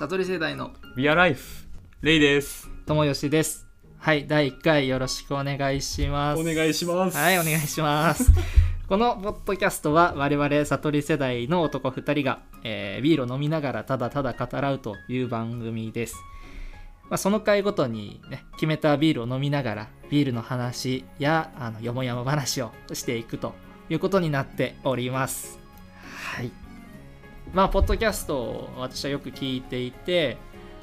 悟り世代の We are Life レイです。友吉です。はい第1回よろしくお願いします。お願いします。はいお願いします。このポッドキャストは我々悟り世代の男2人が、えービールを飲みながらただただ語らうという番組です、まあ、その回ごとに、ね、決めたビールを飲みながらビールの話やあのよもやま話をしていくということになっております。はいまあポッドキャストを私はよく聞いていて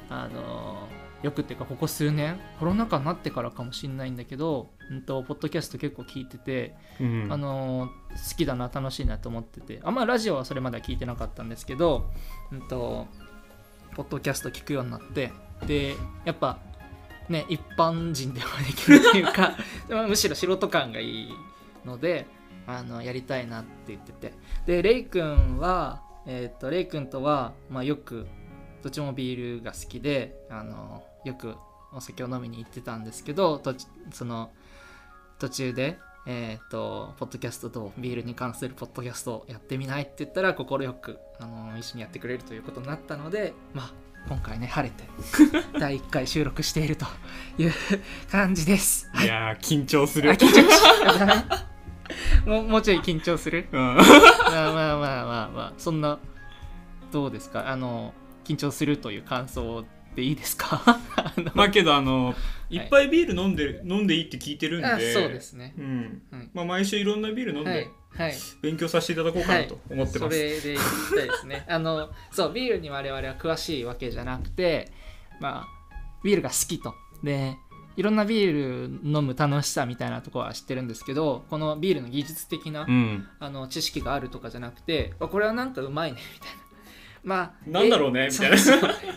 あのよくっていうかここ数年コロナ禍になってからかもしれないんだけど、うん、とポッドキャスト結構聞いててうん。あのー好きだな楽しいなと思っててあんまラジオはそれまでは聞いてなかったんですけど、うん、とポッドキャスト聞くようになってでやっぱね一般人ではできるっていうか まあむしろ素人感がいいのであのやりたいなって言ってて。でレイ君は、えー、とレイ君とは、まあ、よくどっちもビールが好きであのよくお酒を飲みに行ってたんですけどとその途中で、えー、とポッドキャストとビールに関するポッドキャストをやってみないって言ったら快くあの一緒にやってくれるということになったのでまあ今回ね晴れて 第1回収録しているという感じです。い。やー緊張すある緊張もうもうちょい緊張する？うん。まあまあまあまあまあそんなどうですか？あの緊張するという感想でいいですか？まあけどあのい。っぱいビール飲んで飲んでいいって聞いてるんであそうですね。うん。はい。まあ毎週いろんなビール飲んはい。ではい。勉強させていただこうかなと思ってます。それで言いたいですね。あのそうビールに我々は詳しいわけじゃなくてまあビールが好きと。でいろんなビール飲む楽しさみたいなところは知ってるんですけどこのビールの技術的な、うん。あの知識があるとかじゃなくてあこれはなんかうまいねみたいな。まあなんだろうねえみたいな。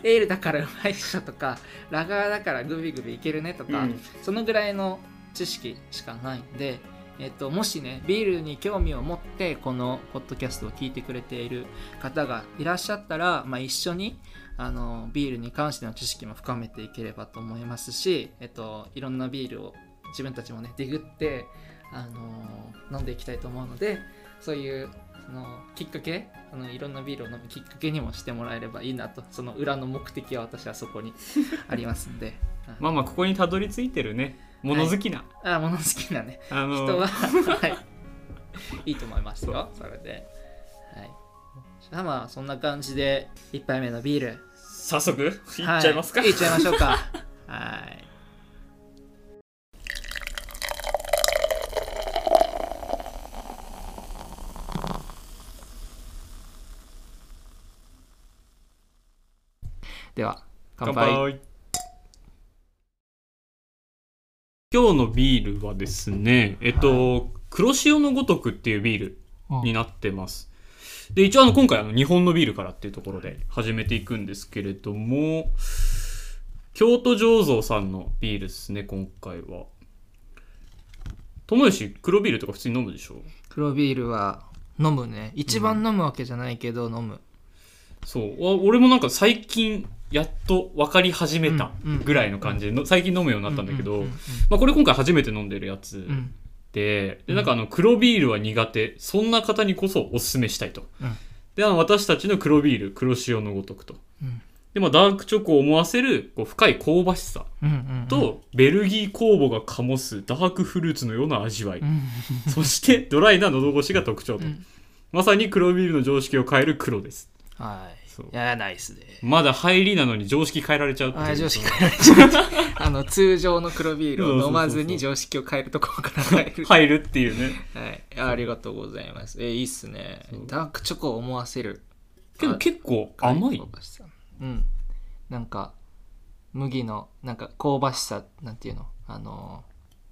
エールだからうまいっしょとかラガーだからグビグビいけるねとか、うん。そのぐらいの知識しかないんで、えっと、もしねビールに興味を持ってこのポッドキャストを聞いてくれている方がいらっしゃったら、まあ、一緒にあのビールに関しての知識も深めていければと思いますし、えっと、いろんなビールを自分たちもねディグってあの飲んでいきたいと思うのでそういうそのきっかけそのいろんなビールを飲むきっかけにもしてもらえればいいなとその裏の目的は私はそこにありますんで。まあまあここにたどり着いてるね物好きな。あ物好きなね。あの人は、はい、いいと思いますよ。それで。はい。じゃあまあそんな感じで1杯目のビール。早速い。っちゃいますか？はい、いっちゃいましょうか。はい。では乾杯今日のビールはですねえっと、黒潮のごとくっていうビールになってます。で、一応あの今回あの日本のビールからっていうところで始めていくんですけれども、京都醸造さんのビールですね、今回は。友吉、黒ビールとか普通に飲むでしょ？黒ビールは飲むね一番飲むわけじゃないけど飲む、そう。あ俺もなんか最近やっと分かり始めたぐらいの感じでの、最近飲むようになったんだけど、まあこれ今回初めて飲んでるやつうんで、でなんかあの黒ビールは苦手、そんな方にこそおすすめしたいと。うんで、あの私たちの黒ビール、黒潮のごとくと。うんで、まあ、ダークチョコを思わせるこう深い香ばしさと、ベルギー酵母が醸すダークフルーツのような味わい。うんそして、ドライな喉越しが特徴と。うんまさに黒ビールの常識を変える黒です。はいそういやナイスでまだ入りなのに常識変えられちゃうっていう。あ常識変えられちゃう あの通常の黒ビールを飲まずに常識を変えるところから入る入るっていうね。はい、ありがとうございます。えいいっすね。ダークチョコを思わせる。けど結構甘いうん。なんか、麦の、なんか香ばしさ、なんていうの？あの、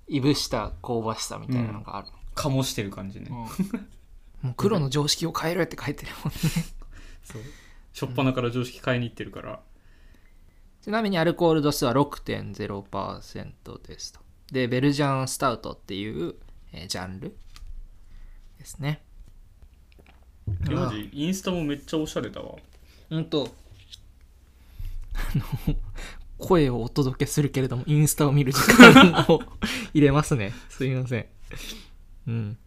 いぶした香ばしさみたいなのがある。醸してる感じね。うんもう黒の常識を変えろって書いてるもんね。そう。しょっぱなから常識変えに行ってるから。ちなみにアルコール度数は6.0%ですと。で、ベルジャンスタウトっていう、えージャンルですね。えマジインスタもめっちゃおしゃれだわ。うんと、あの、声をお届けするけれども、インスタを見る時間を入れますね。すいません。うん。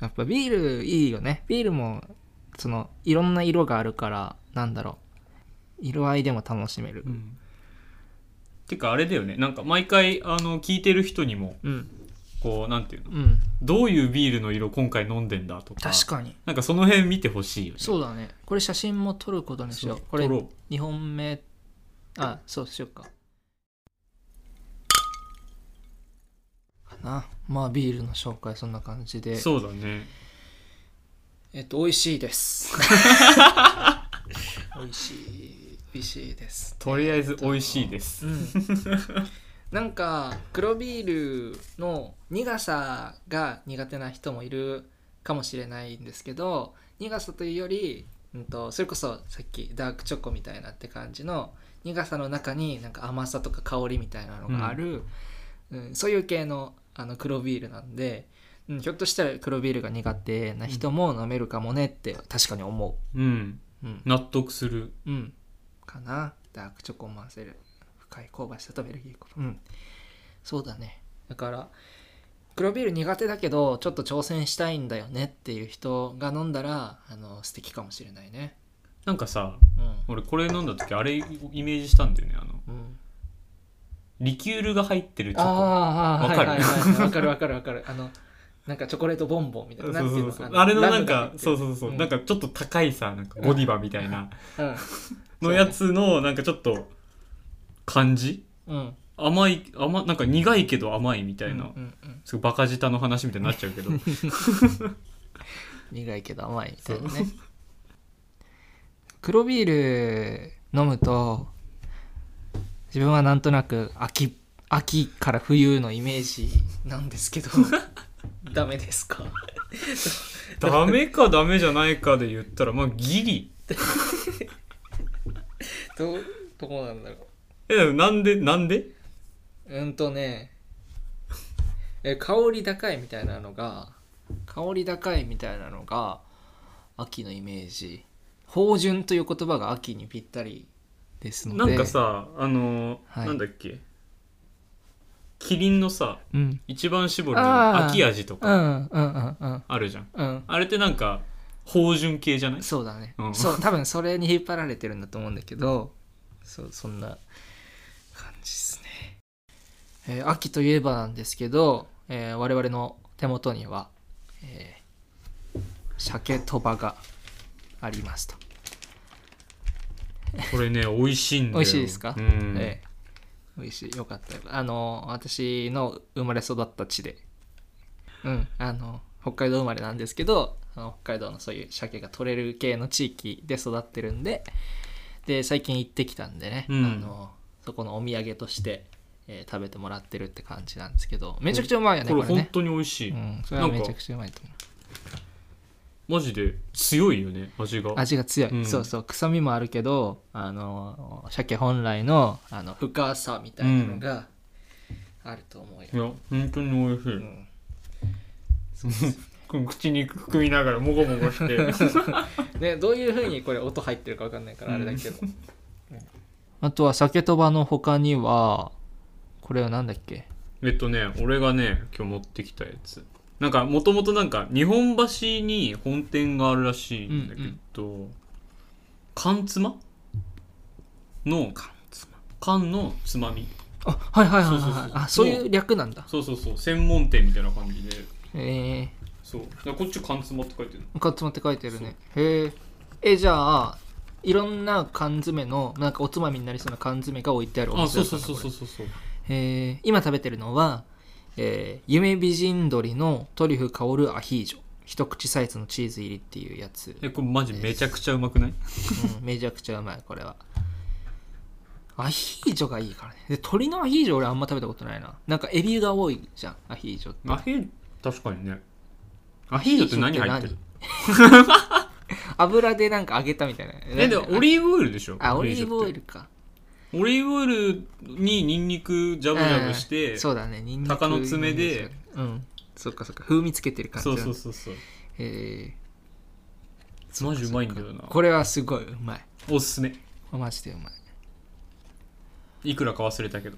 やっぱビールいいよね。ビールも、その、いろんな色があるから、なんだろう。色合いでも楽しめる。うん。てかあれだよね。なんか毎回あの聞いてる人にもうん。こうなんていうの？うん。どういうビールの色今回飲んでんだとか。確かに。なんかその辺見てほしいよね。そうだね。これ写真も撮ることにしよう。これ撮ろ2本目。あそうしようか。かな。まあビールの紹介そんな感じで。うそうだね。えっと美味しいです 美味しい美味しいです。とりあえず美味しいです、うん。なんか黒ビールの苦さが苦手な人もいるかもしれないんですけど苦さというより、うん、とそれこそさっきダークチョコみたいなって感じの苦さの中になんか甘さとか香りみたいなのがある、うん。そういう系のあの黒ビールなんで、うん、ひょっとしたら黒ビールが苦手な人も飲めるかもねって確かに思うんう。うん。納得する。うん、かな。ダークチョコを混ぜる。深い香ばしさとベルギーコうん。そうだね。だから黒ビール苦手だけどちょっと挑戦したいんだよねっていう人が飲んだらあの素敵かもしれないね。なんかさうん。俺これ飲んだ時あれイメージしたんだよねあの。うん。リキュールが入ってるチョコ。ああわかるはいはいはい。わかるわかるわかる。あのなんかチョコレートボンボンみたいなそうそうそう。あれのなんかそうそうそう、ん。なんかちょっと高いさなんかゴディバみたいな。うん。のやつのなんかちょっと感じ？うん。甘い甘なんか苦いけど甘いみたいな、すごいバカ舌の話みたいになっちゃうけど。苦いけど甘いみたいなね。黒ビール飲むと自分はなんとなく秋秋から冬のイメージなんですけど ダメですか？ダメかダメじゃないかで言ったらまあギリ。どうどうなんだろえでもなんでなんで？ううんとねえ香り高いみたいなのが香り高いみたいなのが秋のイメージ。芳醇という言葉が秋にぴったりですので。なんかさあのーはい。なんだっけ？キリンのさうん。一番搾りの秋味とうかんうんうんうん。あるじゃん。うん。あれってなんか芳醇系じゃない？そうだね、うん。そう 多分それに引っ張られてるんだと思うんだけどそうそんな感じですね、えー秋といえばなんですけど、えー我々の手元には、えー鮭とばがありますと、これね美味しいんだよ。美味しいですか？うん。えー美味しい。よかった。よあの私の生まれ育った地で。うん。あの北海道生まれなんですけど北海道のそういう鮭が取れる系の地域で育ってるんで。で最近行ってきたんでね、うん。あのそこのお土産として、えー食べてもらってるって感じなんですけど。めちゃくちゃうまいよねこれ本これね当に美味しい、うん、それはめちゃくちゃうまいと思うマジで強いよね味が。味が強い、うん。そうそう。臭みもあるけどあの鮭本来のあの深さみたいなのがあると思うよ、いや本当に美味しい、うん。口に含みながらもごもごして。ね、どういう風にこれ音入ってるか分かんないからあれだけど、あとは酒とばの他にはこれは何だっけ？えっとね俺がね今日持ってきたやつなんかもともとなんか日本橋に本店があるらしいんだけど、缶つまの缶のつまみ。あはいはいはいはいあそういう略なんだ。そうそうそう。専門店みたいな感じで。え。そう。こっち缶つまって書いてるー、カツマって書いてるね。へえ。えじゃあいろんな缶詰のなんかおつまみになりそうな缶詰が置いてあるおあ店そうそうそうそうそうそう。れ。へえ。今食べてるのは、えー夢美人鶏のトリュフ香るアヒージョ。一口サイズのチーズ入りっていうやつ。えこれマジめちゃくちゃうまくない？うん、めちゃくちゃうまいこれは。アヒージョがいいからね。で鶏のアヒージョ俺あんま食べたことないな。なんかエビが多いじゃんアヒージョって。アヒー確かにね。アヒージョって何入ってる？油でなんか揚げたみたいな。えでもオリーブオイルでしょ？あオリーブオイルルかオリーブオイルにニンニクジャブジャブして、うんそうだねニンニク鷹の爪で。うん。そっかそっか。風味つけてる感じそうだそうそうそう。えマジうまいんだよな。ーこれはすごいうまい。おすすめ。マジでうまい。いくらか忘れたけど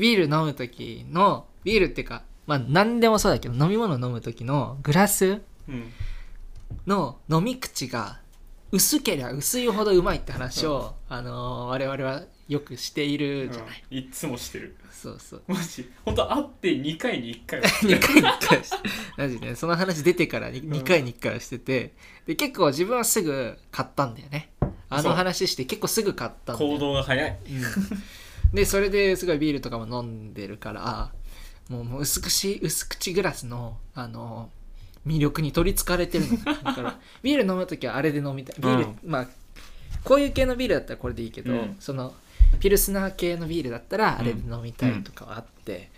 ビール飲む時のビールっていうかまあ何でもそうだけど飲み物飲む時のグラスうん。の飲み口が薄けりゃ薄いほどうまいって話を、あのー我々はよくしているじゃない、うん。いっつもしてる。そうそう。マジ。本当会って2回に1回は2回に1回はして マジねその話出てから 2, 回に1回はしててで結構自分はすぐ買ったんだよね。あの話して結構すぐ買ったんだよ。行動が早い。うんでそれですごいビールとかも飲んでるからもうもう薄口薄口グラスのあの魅力に取りつかれてるの だからビール飲む時はあれで飲みたい。ビール、うんまあこういう系のビールだったらこれでいいけど、うん。そのピルスナー系のビールだったらあれで飲みたいとかはあって、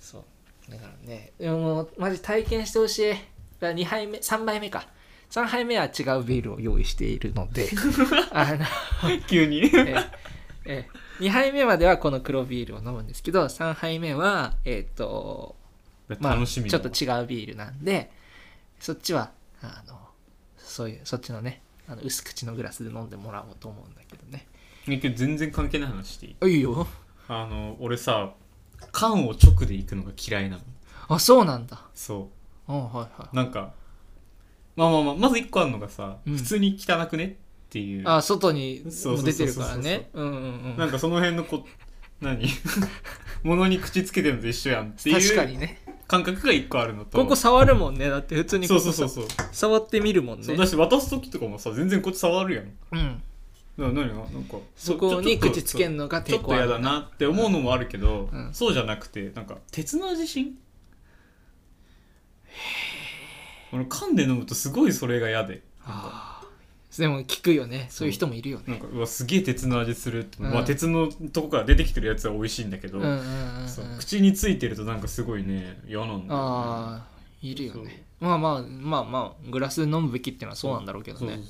そう。だからねでもマジ体験してほしい。だから2杯目3杯目か。3杯目は違うビールを用意しているので。あの急に。えええ2杯目まではこの黒ビールを飲むんですけど3杯目はえっ、とまあ楽しみちょっと違うビールなんでそっちはあのそういうそっちのねあの薄口のグラスで飲んでもらおうと思うんだけどね。全然関係ない話していい？あいいよ。あの俺さ缶を直で行くのが嫌いなの。あそうなんだ。そあはいはうなんかまあまあまあまず1個あるのがさ、うん。普通に汚くね？っていう。いあ外に出てるからね。うんうんうん。なんかその辺のこ何？物に口つけてるのと一緒やんっていう確かにね。感覚が1個あるのと。ここ触るもんね。だって普通にそうそうそうそう。触ってみるもんね。そうだし渡す時とかもさ全然こっち触るやん。うん。な何が？なんかそこに口つけんんのがちょっと嫌だなって思うのもあるけど、うん。そうじゃなくてなんか鉄の味しん？俺缶で飲むとすごいそれが嫌で。あーでも聞くよね。そう。いう人もいるよね。なんかうわすげえ鉄の味するうん。まあ、鉄のとこから出てきてるやつは美味しいんだけど、うんうんうんうん。そう。口についてるとなんかすごいね嫌なんだよ、ね、ああいるよね。まあまあまあまあグラスで飲むべきっていうのはそうなんだろうけどね。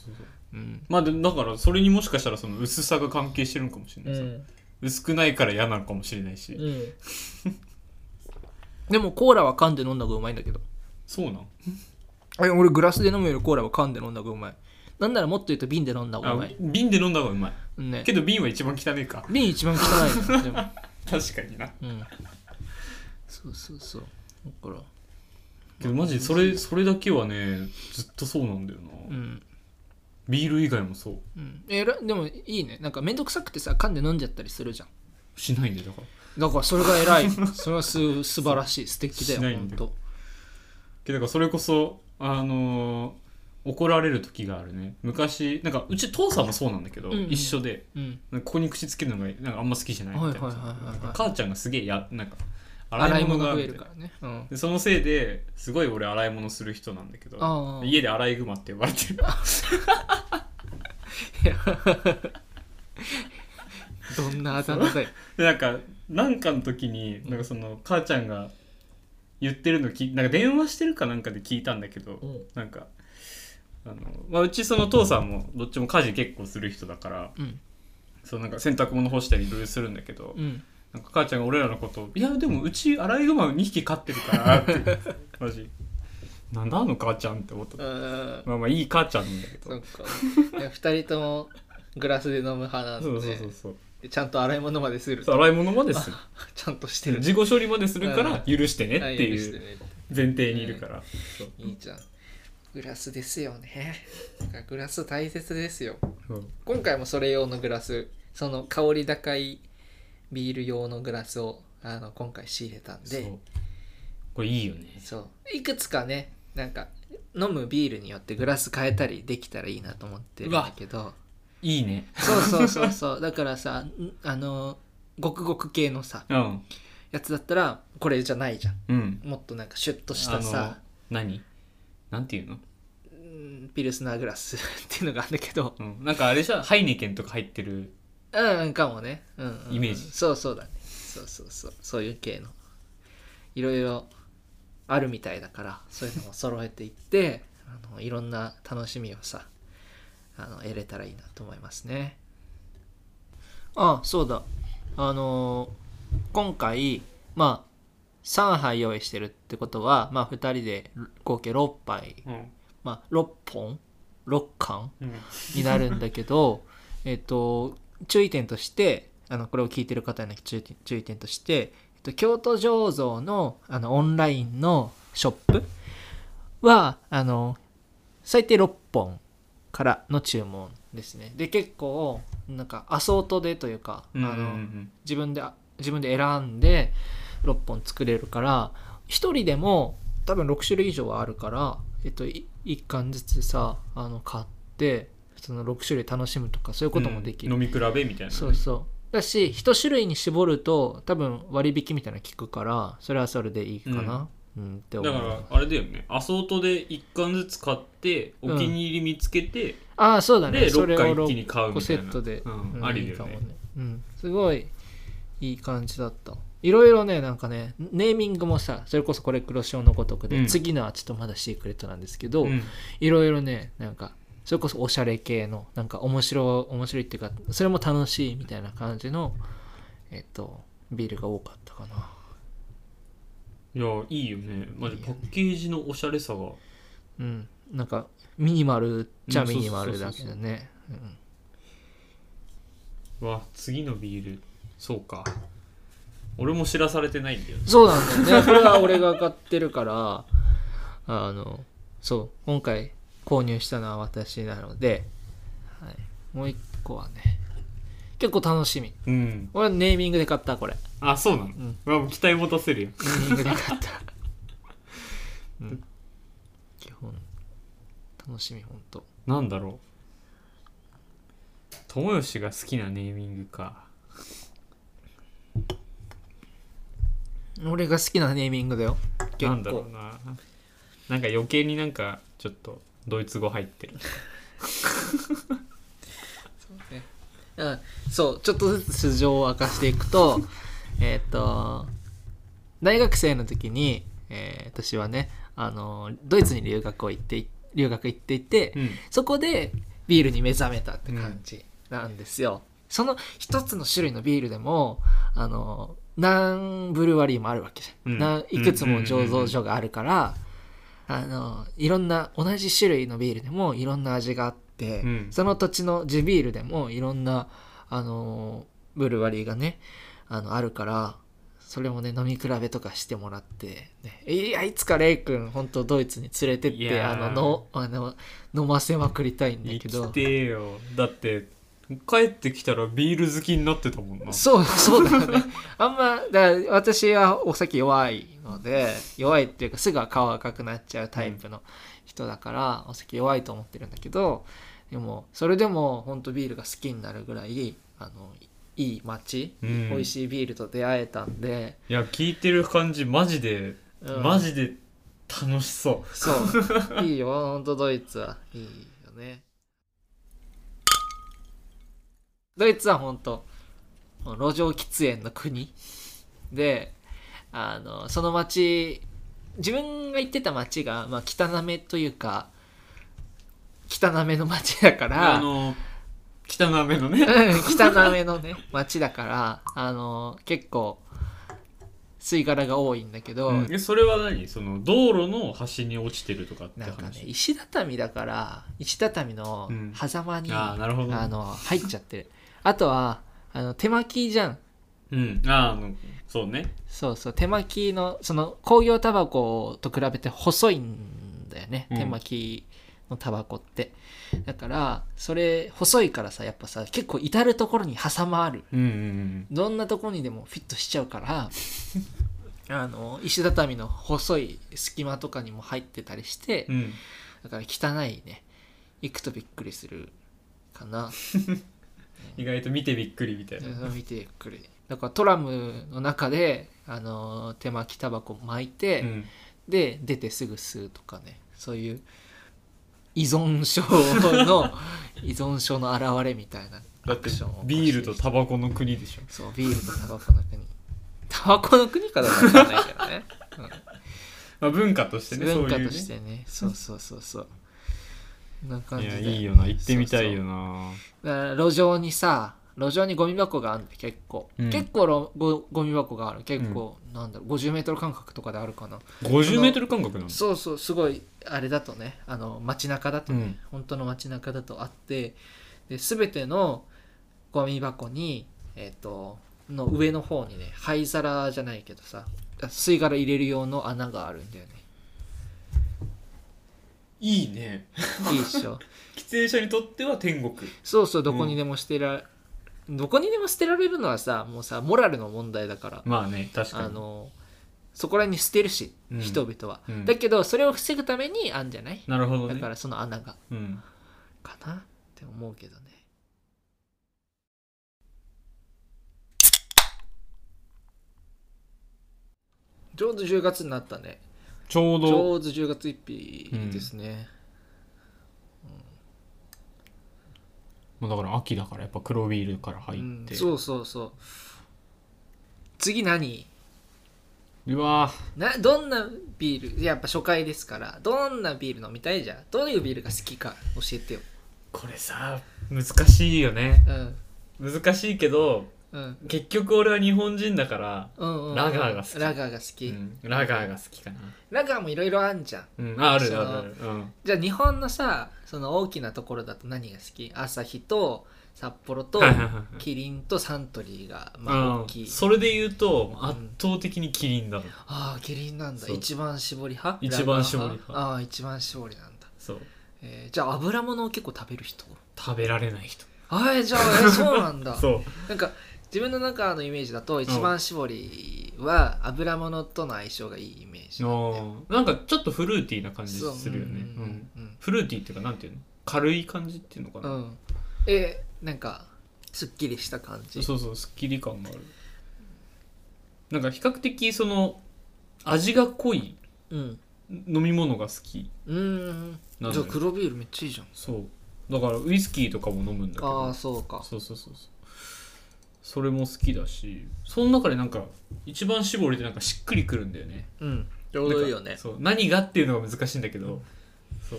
まあでだからそれにもしかしたらその薄さが関係してるのかもしれないさ、薄くないから嫌なのかもしれないし、うん。でもコーラは缶で飲んだ方がうまいんだけど。そうなん？え俺グラスで飲むよりコーラは缶で飲んだ方がうまいなんならもっと言うと瓶で飲んだ方がうまあい、瓶で飲んだ方がうまい。うんね。けど瓶は一番汚いか。瓶一番汚いのでも。確かにな。うん。そうそうそう。だから。けどマジそれそれだけはねずっとそうなんだよな、うん。ビール以外もそう。うん。えらでもいいね。なんかめんどくさくてさ缶で飲んじゃったりするじゃん。しないんだよだから。だからそれが偉い。それはす素晴らしい。素敵だよしないんだよ。本当けどだからそれこそあのー怒られる時があるね。昔なんかうち父さんもそうなんだけど、うん。うん一緒で。うん。ここに口つけるのがなんかあんま好きじゃないみたいな。母ちゃんがすげえやなんか洗い物が増えるからねうん。でそのせいですごい俺洗い物する人なんだけど家で洗いグマって呼ばれてる。どんなあだ名だよ。でなんかなんかの時になんかその母ちゃんが言ってるのきなんか電話してるかなんかで聞いたんだけど、うん。なんかあの、まあ、うちその父さんもどっちも家事結構する人だからうん。そうなんか洗濯物干したりいろいろするんだけど、うん。なんか母ちゃんが俺らのことを「いやでもうちアライグマ2匹飼ってるから」って マジ。なんだあの母ちゃんって思った。うん。まあまあいい母ちゃんなんだけど。そっか。いや二人ともグラスで飲む派なんでそうそうそうそう。でちゃんと洗い物までする洗い物までする。ちゃんとしてる。自己処理までするから許してねってはいいう前提にいるから、そう。いいじゃんグラスですよね。グラス大切ですよ。そう今回もそれ用のグラスその香り高いビール用のグラスをあの今回仕入れたんで。これいいよね。そう。いくつかねなんか飲むビールによってグラス変えたりできたらいいなと思ってるんだけど。いいね。そうそうそうそう。だからさんあのごくごく系のさうん。やつだったらこれじゃないじゃん。うん。もっとなんかシュッとしたさ。何？なんていうの、うんピルスナーグラス っていうのがあるんだけど。うん、なんかあれじゃハイネケンとか入ってるうんかもね、うんうんうん。イメージ。そうそうだね。そうそうそう。そういう系の。いろいろあるみたいだからそういうのも揃えていって あのいろんな楽しみをさあの得れたらいいなと思いますね。あそうだ。あの今回まあ3杯用意してるってことはまあ2人で合計6杯。うん。まあ6本？6缶？うん。になるんだけど えっと注意点としてあのこれを聞いてる方への注意点注意点として、えっと、京都醸造のあのオンラインのショップはあの最低6本からの注文ですね。で結構なんかアソートでというか、自分で自分で選んで6本作れるから1人でも多分6種類以上はあるから、えっと、1巻ずつさあの買ってその6種類楽しむとかそういうこともできる、うん。飲み比べみたいなね、そうそう。だし1種類に絞ると多分割引みたいなの効くからそれはそれでいいかな、うん。って思う。だからあれだよね。アソートで1巻ずつ買ってお気に入り見つけて、ああそうだね。でそれを6回一気に買うみたいな。個セットで、うん。うんありだよね。いいかもね、うん、すごいいい感じだったいろいろねなんかねネーミングもさそれこそこれ黒潮のごとくで、うん。次のはちょっとまだシークレットなんですけど、うん。いろいろねなんかそれこそおしゃれ系のなんか面白い面白いっていうかそれも楽しいみたいな感じのえっとビールが多かったかな。いやいいよね。マジパッケージのおしゃれさが。うん。なんかミニマルっちゃうんミニマルだけどね。うん。わ次のビール。そうか俺も知らされてないんだよね。そうなんだよね。これは俺が買ってるからあのそう今回購入したのは私なので、はい、もう一個はね結構楽しみ。うん。俺はネーミングで買ったこれ。あそうなの、ん。うわもう期待持たせるよ。ネーミングで買った、うん、基本楽しみほんとなんだろう。友吉が好きなネーミングか俺が好きなネーミングだよ。結構なんだろうな。なんか余計になんかちょっとドイツ語入ってる。うんそうちょっとずつ素性を明かしていくと えっと大学生の時に、えー私はねあのドイツに留学を行って留学行っていて、うん。そこでビールに目覚めたって感じなんですよ、その一つの種類のビールでもあの何ブルワリーもあるわけじゃん、うん。ないくつも醸造所があるから、あのいろんな同じ種類のビールでもいろんな味があって、うん。その土地の地ビールでもいろんなあのブルワリーがねあのあるからそれもね飲み比べとかしてもらって、ね、いやいつかレイ君本当ドイツに連れてってあののあの飲ませまくりたいんだ生けどだって帰ってきたらビール好きになってたもんな。そう そうだよね。あんまだから私はお酒弱いので弱いっていうかすぐ顔赤くなっちゃうタイプの人だから、お酒弱いと思ってるんだけどでもそれでも本当ビールが好きになるぐらいあのいい街、うん。美味しいビールと出会えたんで、いや聞いてる感じマジで、うん。マジで楽しそう。そう。いいよ本当ドイツはいいよねドイツは本当路上喫煙の国。であのその町自分が行ってた町が、まあ、汚めというか汚めの町だからあの汚めのね。うん汚めのね町だからあの結構吸い殻が多いんだけど、うん。えそれは何？その道路の端に落ちてるとかってなんかね話石畳だから石畳のうん。狭間に、ああなるほどあの入っちゃってるあとはあの手巻きじゃん。うん。ああのそうね。そうそう。手巻きのその工業タバコと比べて細いんだよね、うん。手巻きのタバコって。だからそれ細いからさやっぱさ結構至る所に挟まる。うんうんどんなとこにでもフィットしちゃうから あの石畳の細い隙間とかにも入ってたりして、うんうん。だから汚いね。行くとびっくりするかな 意外と見てびっくりみたいな。見てびっくり。だからトラムの中であの手巻きタバコ巻いて、うん。で出てすぐ吸うとかね。そういう依存症の 依存症の表れみたいなだってアクションをビールとタバコの国でしょ。そうビールとタバコの国。タバコの国かどうかわかんないけどね、まあ、文化としてね文化としてね。そうそうそうそうな感いじで。やいいよな。行ってみたいよな。だから路上にさ路上にゴミ箱があるんだ結構、うん。結構ろごゴミ箱がある。結構、なんだろう50メートル間隔とかであるかな。50メートル間隔なんだそうそうすごいあれだとね。あの街中だとね、うん。本当の街中だとあって。で全てのゴミ箱にえっ、との上の方にね灰皿じゃないけどさ吸い殻入れる用の穴があるんだよねいいね。いいっしょ。喫煙者にとっては天国。そうそうどこにでも捨てら、どこにでも捨てられるのはさもうさモラルの問題だから。まあね確かに。あのそこらに捨てるし、うん。人々は、うん。だけどそれを防ぐためにあんじゃない？なるほどね。だからその穴が。うん。かなって思うけどね。ちょうど10月になったねちょうど。ちょうど10月1日ですね、もうだから秋だからやっぱ黒ビールから入うん。って、そうそうそう。次何？うわなどんなビール？やっぱ初回ですから。どんなビール飲みたいじゃん？どういうビールが好きか教えてよ。これさ難しいよね。うん。難しいけどうん。結局俺は日本人だから、うんうん。ラガーが好き。ラガーが好き、うん。ラガーが好きかな。ラガーもいろいろあんじゃん。うん。ああるあるある。うん。じゃあ日本のさその大きなところだと何が好き？朝日と札幌とはいはいはいはい。キリンとサントリーがまあうん大きい、それで言うとん。圧倒的にキリンだろああキリンなんだ。そう。一番搾り派？一番搾り派。ラガーああ一番搾りなんだ、そう。えーじゃあ油物を結構食べる人？食べられない人。ああじゃあえそうなんだ。そう。なんか自分の中のイメージだと一番搾りは油物との相性がいいイメージなんなんかちょっとフルーティーな感じするよね。うん。うん。うん。フルーティーっていうかなんていうの？軽い感じっていうのかな、うん。うんえなんかすっきりした感じ？そうそうすっきり感がある。なんか比較的その味が濃いうん。飲み物が好き。うーん。じゃあ黒ビールめっちゃいいじゃん。そう。だからウイスキーとかも飲むんだけど。ああそうか。そうそうそうそうそれも好きだしその中でなんか一番搾りでなんかしっくりくるんだよね。うん。ちょうどいいよね。そう何がっていうのが難しいんだけど、そう。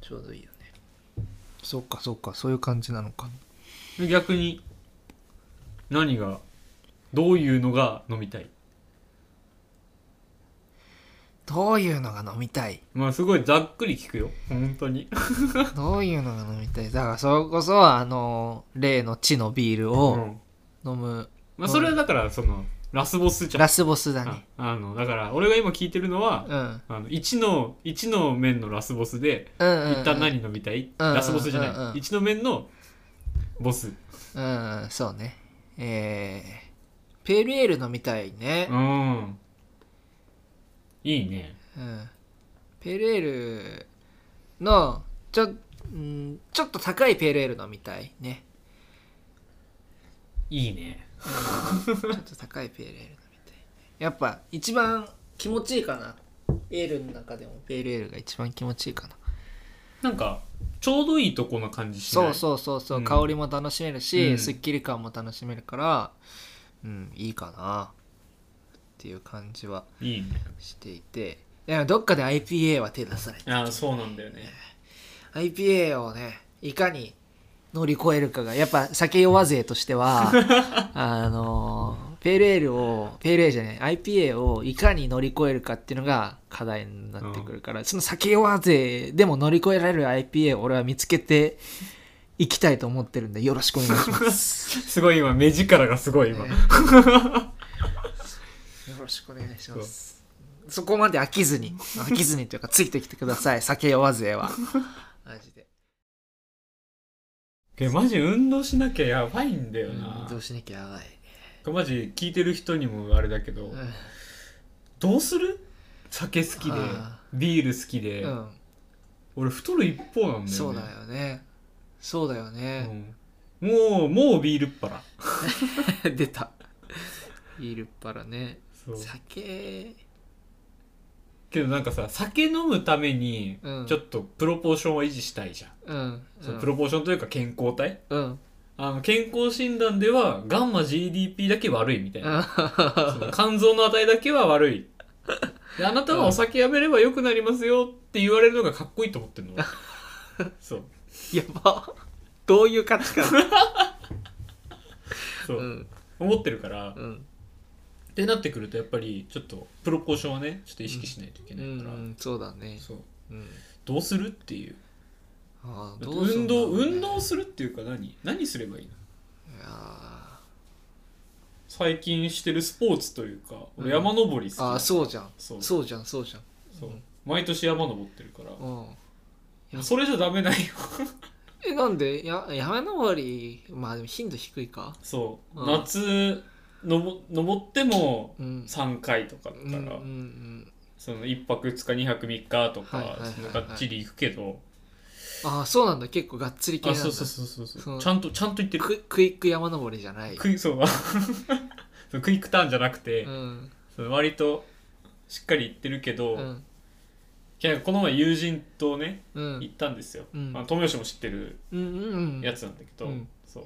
ちょうどいいよね。そうかそうかそういう感じなのか。で逆に何がどういうのが飲みたい？どういうのが飲みたい？まあすごいざっくり聞くよ。本当に。どういうのが飲みたい？だからそれこそあの例の地のビールをうん飲む。まあそれはだからそのラスボスじゃん。ラスボスだね。ああのだから俺が今聞いてるのは、うん。あの1の1の面のラスボスでうんうんうん。一旦何飲みたい、うんラスボスじゃない、うんうんうん1の面のボス。うんそうね。えー、ペールエール飲みたいね。うん。いいね。うん。ペールエールのちょ,、うん、ちょっと高いペールエール飲みたいねいいね。ちょっと高いペールエール飲みたいやっぱ一番気持ちいいかな。エールの中でも。ペールエールが一番気持ちいいかな。なんかちょうどいいとこな感じしない？そうそうそうそう、うん。香りも楽しめるし、うん。すっきり感も楽しめるからうんいいかなっていう感じはいいねしていて。いやどっかで IPA は手出さないああそうなんだよね。IPA をねいかに乗り越えるかがやっぱ酒弱勢としては あのペールエールをペールエールじゃない IPA をいかに乗り越えるかっていうのが課題になってくるから、その酒弱勢でも乗り越えられる IPA を俺は見つけていきたいと思ってるんでよろしくお願いします。すごい今目力がすごい今、よろしくお願いします。そこまで飽きずに飽きずにというかついてきてください酒弱勢はえマジ運動しなきゃやばいんだよな、どうしなきゃやばい。これマジ聞いてる人にもあれだけど、うん。どうする？酒好きであビール好きで、うん。俺太る一方なんだよね。そうだよね。そうだよね、うん。もうもうビールっ腹。出た。ビールっ腹ね。そう。酒けどなんかさ酒飲むためにうん。ちょっとプロポーションは維持したいじゃん、うん。そううん。プロポーションというか健康体。うん。あの健康診断ではガンマ GDP だけ悪いみたいな、そのう肝臓の値だけは悪い。であなたはお酒やめれば良くなりますよって言われるのがかっこいいと思ってるの。そう。んやば。どういう価値観？そう、うん。思ってるから、っうんてなってくるとやっぱりちょっとプロポーションはねちょっと意識しないといけうないから、ん。そうだね。そう。うん。どうするっていう。ああどうすん運動運動するっていうか何？何すればいいの？いや最近してるスポーツというか俺山登り好き、ああそうじゃん。そう。そうじゃんそうじゃん。そう。毎年山登ってるから。うん。それじゃダメないよ。えなんで？や山登りまあでも頻度低いか。そう、うん。夏のぼ登ってもうん。3回とかだったら、うんうんうんその1泊2日2泊3日とか、はいはいはいはい。そのがっちり行くけど。ああそうなんだ。結構がっつり系なんだ。あそうそうそうそう。そうちゃんとちゃんと行ってる。ククイック山登りじゃない。クイそう。そうクイックターンじゃなくて、うん。その割としっかり行ってるけど、うん。この前友人とねうん。行ったんですよ、うん。あの友吉も知ってるうんうんやつなんだけど、うん。そう。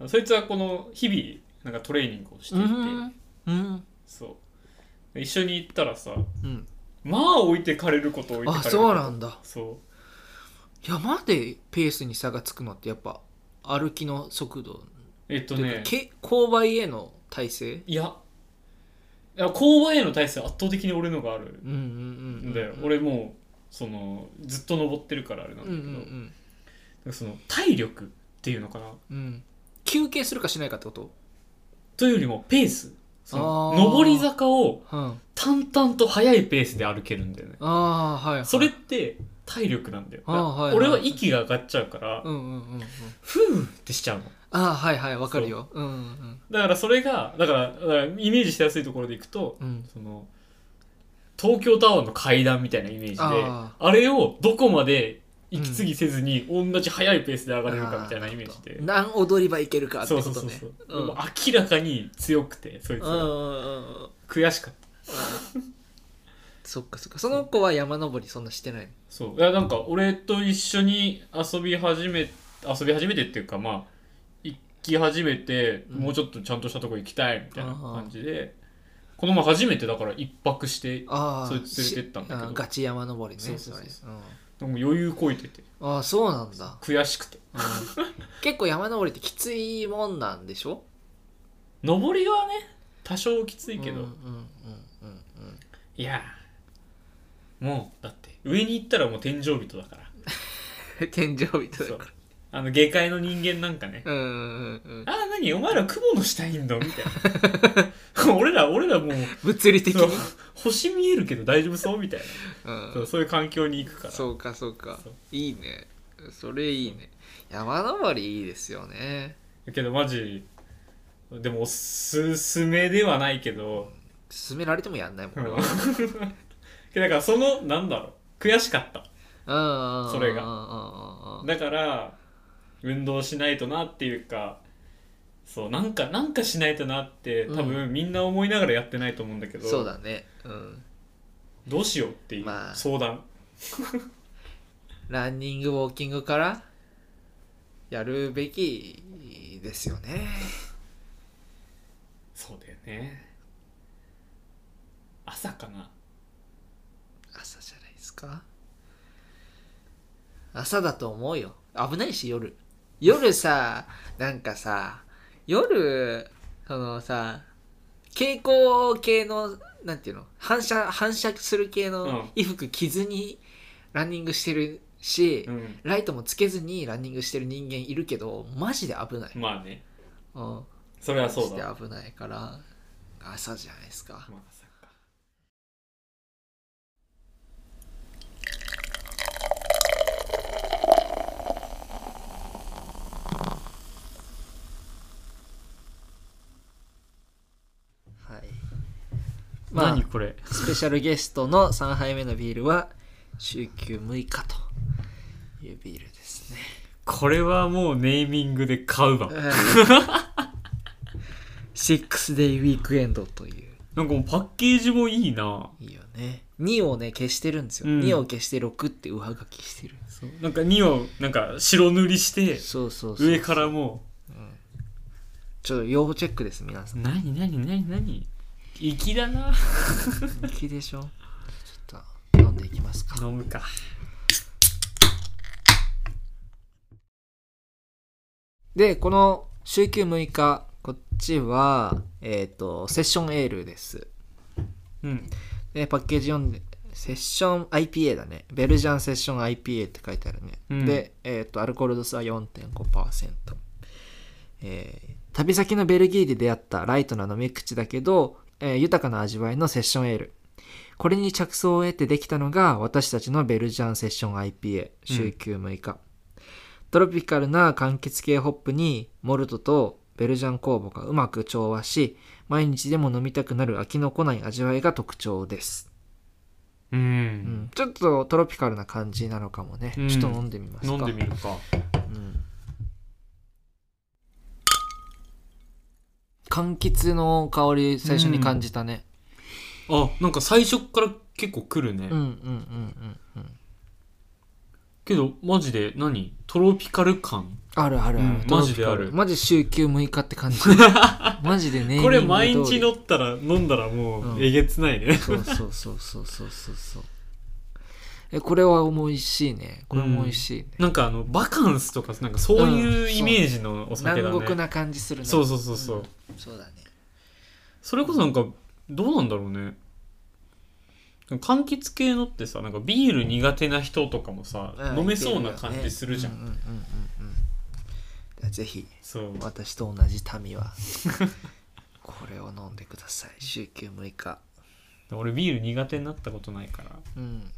あのそいつはこの日々なんかトレーニングをしていて、うん。うん。そう。で一緒に行ったらさうん。まあ置いてかれること置いてかれるあことそうなんだ。そ山でペースに差がつくのってやっぱ歩きの速度。うえっとというねかけ勾配への体勢？いや。いや勾配への体勢圧倒的に俺のがある。うんうんうんんだよ、俺もうそのずっと登ってるからあれなんうんうだけど、んその体力っていうのかな。うんうん。休憩するかしないかってこと？というよりもペース。その上り坂をうん。淡々と速いペースで歩けるんだよね。ああはい、はい、それって体力なんだよ、あーはいはい。俺は息が上がっちゃうから、うんうんうんうんふーってしちゃうの。ああはいはい。わかるよ。う。んうんだからそれがだからだからイメージしやすいところでいくとうん。うんその東京タワーの階段みたいなイメージでああれをどこまで息継ぎせずに同じ速いペースで上がれるかみたいなイメージで、何踊り場いけるかってそうことね。そうそうそう、明らかに強くてそいつが悔しかった。そっかそっか。その子は山登りそんなしてないの？そう。いやなんか俺と一緒に遊び始め遊び始めてっていうかまあ行き始めて、うん。もうちょっとちゃんとしたとこ行きたいみたいな感じでこの前初めてだから一泊してああそいつ連れてったんだけど。ガチ山登りね。そうそうそうそう。れ。んでも余裕こいてて。ああそうなんだ、悔しくて。うん。結構山登りってきついもんなんでしょ？登りはね多少きついけど、うんうんうんいやもうだって上に行ったらもう天井人だから。う ん天井人そうだからあの下界の人間なんかね。うんうんうんあ何？お前ら雲の下いんの？みたいな。俺ら俺らもう物理的そう。に星見えるけど大丈夫そう？みたいな、うん。そういう環境に行くから。そうかそうか。そう。いいね。それいいね。山登りいいですよね。けどマジでもおすすめではないけど、勧められてもやんないもん俺は。け どだからそのなんだろう。悔しかった。うんそれがうんうんうんうん。だから運動しないとなっていうかそうなんかなんかしないとなって多分みんな思いながらやってないと思うんだけど、そうだね。うん。どうしようっていうまあ。相談、ランニングウォーキングからやるべきですよね。そうだよね。朝かな。朝じゃないですか。朝だと思うよ。危ないし夜夜さなんかさ夜そのさ蛍光系のなんていうの？反射反射する系のうん。衣服着ずにランニングしてるし、うん。ライトもつけずにランニングしてる人間いるけどマジで危ない、まあね。うん、それはそうマだジで危ないから朝じゃないですか。まあ朝かはいまあ何これスペシャルゲストの3杯目のビールは週休6日というビールですね。これはもうネーミングで買うわシックスデイウィークエンドという。なんかもうパッケージもいいないいよね。2をね、消してるんですよ。うん2を消して6って上書きしてる。そうなんか2をなんか白塗りしてそうそう。上からもちょっと要チェックです、皆さ。うん何何何何？粋だな粋でしょちょっと飲んでいきますか。飲むかで、この週休6日、こっちは、えっ、と、セッションエールです。うんで、パッケージ読んで、セッション IPA だね。ベルジャンセッション IPA って書いてあるね。うんで、えっ、と、アルコール度数は4.5%。えー旅先のベルギーで出会ったライトな飲み口だけど、えー豊かな味わいのセッションエール。これに着想を得てできたのが私たちのベルジャンセッション IPA 週休6日、トロピカルな柑橘系ホップにモルトとベルジャン酵母がうまく調和し毎日でも飲みたくなる飽きのこない味わいが特徴です、うん、うん、ちょっとトロピカルな感じなのかもね、うん。ちょっと飲んでみますか。飲んでみるかうん柑橘の香り最初に感じたね、あなんか最初から結構来るね、うん、うんうんうんうん。けどマジで何？トロピカル感？あるあるある、うんマジである。マジ週休6日って感じ。マジでねこれ毎日飲ったら飲んだらもうんうえげつないね、そうそうそうそうそうそうそうえこれは美味しいね。これも美味しいね、なんかあのバカンスとかなんかそういうイメージのお酒だね、南国な感じするね。そうそうそうそう、ん。そうだね。それこそなんかどうなんだろうね。柑橘系のってさなんかビール苦手な人とかもさ、うん。飲めそうな感じするじゃん、うんうんうんうんぜひそう。私と同じ民は これを飲んでください。週休6日。俺ビール苦手になったことないから。うん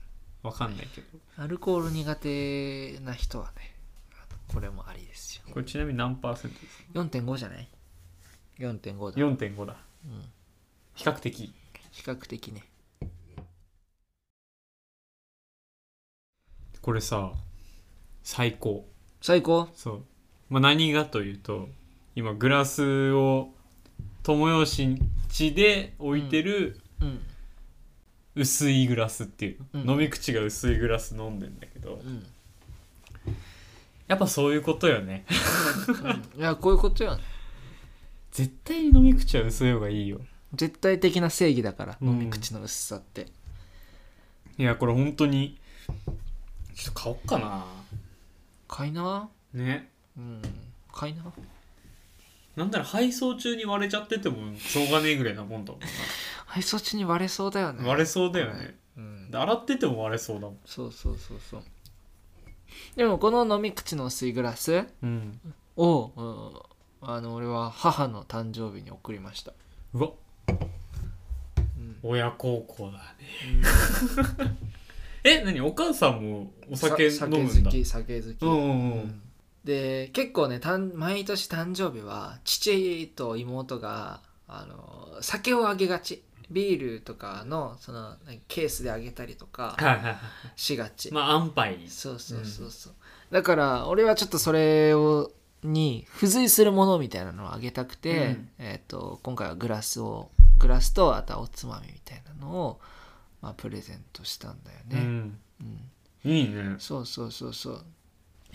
わかんないけど。アルコール苦手な人はねこれもありですよ。これちなみに何パーセントですか？4.5じゃない？4.5だ、4.5だ。うん、比較的。比較的ね。ここれさ最高。最高？そう、まあ、何がというと今グラスを友吉地で置いてるうん薄いグラスっていう、うん。飲み口が薄いグラス飲んでんだけどうん、やっぱそういうことよね。うん、いやこういうことよね。絶対に飲み口は薄い方がいいよ。絶対的な正義だから、うん。飲み口の薄さって。いやこれ本当にちょっと買おっかな。買いな。ね。うん。買いななんなら配送中に割れちゃっててもしょうがねえぐらいなもんだもん配送中に割れそうだよね。な割れそうだよね。うん。で洗ってても割れそうだもん。そうそうそうそう。でもこの飲み口の薄いグラスうん。を、うんあの俺は母の誕生日に贈りました、うわ。うん。親孝行だね。え何？お母さんもお酒さ飲むんだ？酒好き酒好き、うんうんうん。うんで結構ね毎年誕生日は父と妹があの酒をあげがち。ビールとかのそのケースであげたりとかはいはいはいしがち、まあ安牌。そうそうそうそう、だから俺はちょっとそれをに付随するものみたいなのをあげたくて、うん。えー、と今回はグラスをグラスとあとはおつまみみたいなのを、まあ、プレゼントしたんだよね、うん。うん。いいね。そうそうそうそう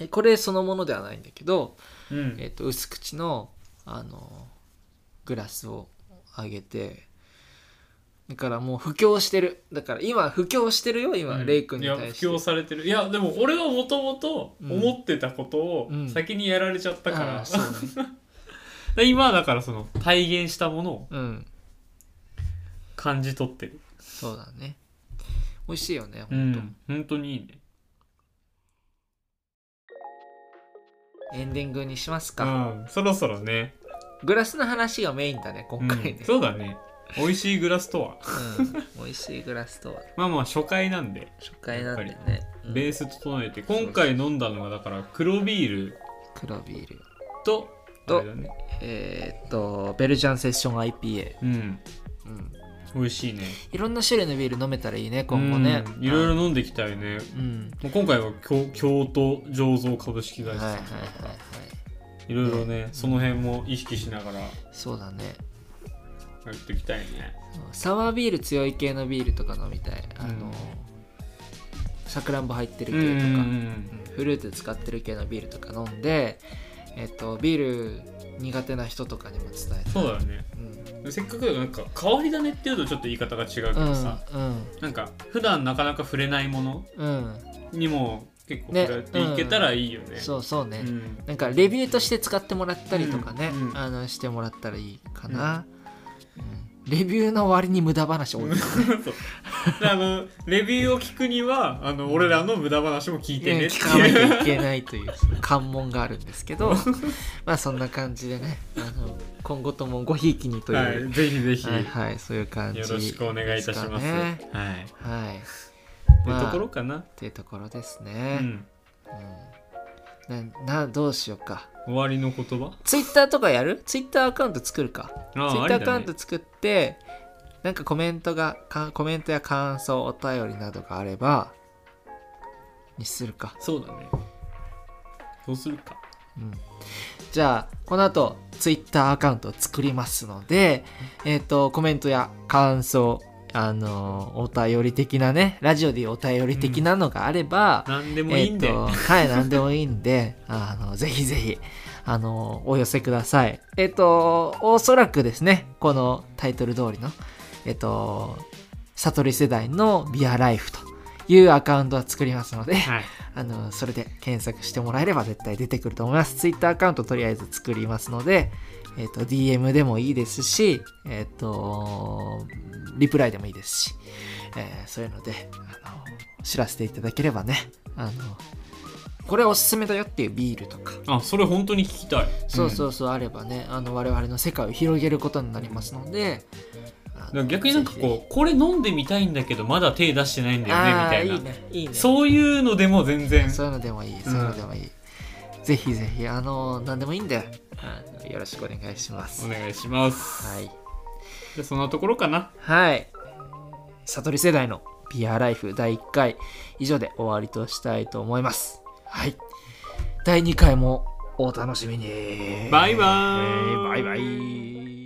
えこれそのものではないんだけど、うん。えっと薄口のあのグラスをあげてだからもう布教してる。だから今布教してるよ今、うん。レイ君に対して。布教されてる。いやでも俺はもともと思ってたことをうん。先にやられちゃったから、うね。で今はだからその体現したものをうん。感じ取ってる。そうだね。美味しいよねうほんと、ん。本当にいいねエンディングにしますか、うんそろそろね。グラスの話がメインだね今回ね。うん、そうだね。美味しいグラスとは。うん美味しいグラスとは。まあまあ初回なんで。初回なんでね、うん。ベース整えて。今回飲んだのがだから黒ビール。黒ビール。ととあれだね。えーっとベルジャンセッション IPA、うん。うん、美味しいね。いろんな種類のビール飲めたらいいね今後ね。うん。いろいろ飲んでいきたいね。うん。もう今回は京京都醸造株式会社はいはいさんだか。らはいはいい。ろいろねその辺も意識しながら。やそうだね。っていきたいね。サワービール強い系のビールとか飲みたい。あのうんさくらんぼ入ってるうん系とか、フルーツ使ってる系のビールとか飲んでえっとビール苦手な人とかにも伝えてそうだよね。うんせっかくなんか変わり種っていうとちょっと言い方が違うけうんどさ、なんか普段なかなか触れないものうん。にも結構ね触れていけたらいいよね。そうそうね、うん。なんかレビューとして使ってもらったりとかね、うん。うん。あのしてもらったらいいかな、うんレビューの割に無駄話多いそう。であのレビューを聞くにはあの俺らの無駄話も聞いてね聞かなきゃいけないという関門があるんですけど まあそんな感じでねあの今後ともごひいきにという、はい、ぜひぜひ、はいはいそういう感じよろしくお願いいたします。はい。はい。まあところかな。っていうところですうね、ん。うんななどうしようか。終わりの言葉？ツイッターとかやる？ツイッターアカウント作るか。あツイッターアカウントね、作って、なんかコメントがかコメントや感想お便りなどがあればにするか。そうだね。そうするか。うん。じゃあこの後ツイッターアカウントを作りますのでえっ、とコメントや感想あのお便り的なねラジオでお便り的なのがあれば、なんでもいいんで。えっとはい何でもいいんで あのぜひぜひあのお寄せくださいえっ、とおそらくですねこのタイトル通りのえっ、と悟り世代のビアライフというアカウントは作りますので、はい。あのそれで検索してもらえれば絶対出てくると思います。Twitter アカウントとりあえず作りますので、えっ、と、DM でもいいですし、えっ、と、リプライでもいいですし、えーそういうので、あの、知らせていただければね、あの、これおすすめだよっていうビールとか、あ、それ本当に聞きたい。そうそううそうあればね、あの、我々の世界を広げることになりますので。逆になんかこう、これ飲んでみたいんだけど、まだ手出してないんひだよね、みたいな。いいね、いいね。そういうのでも全然。そういうのでもいい、そういうのでもいい。ぜひぜひ、あの、何でもいいんで、あのよろしくお願いします。お願いします。はい。じゃあそんなところかな。はい。悟り世代のビアライフ第1回以上で終わりとしたいと思います。はい。第2回もお楽しみに。バイバーイバイバイ。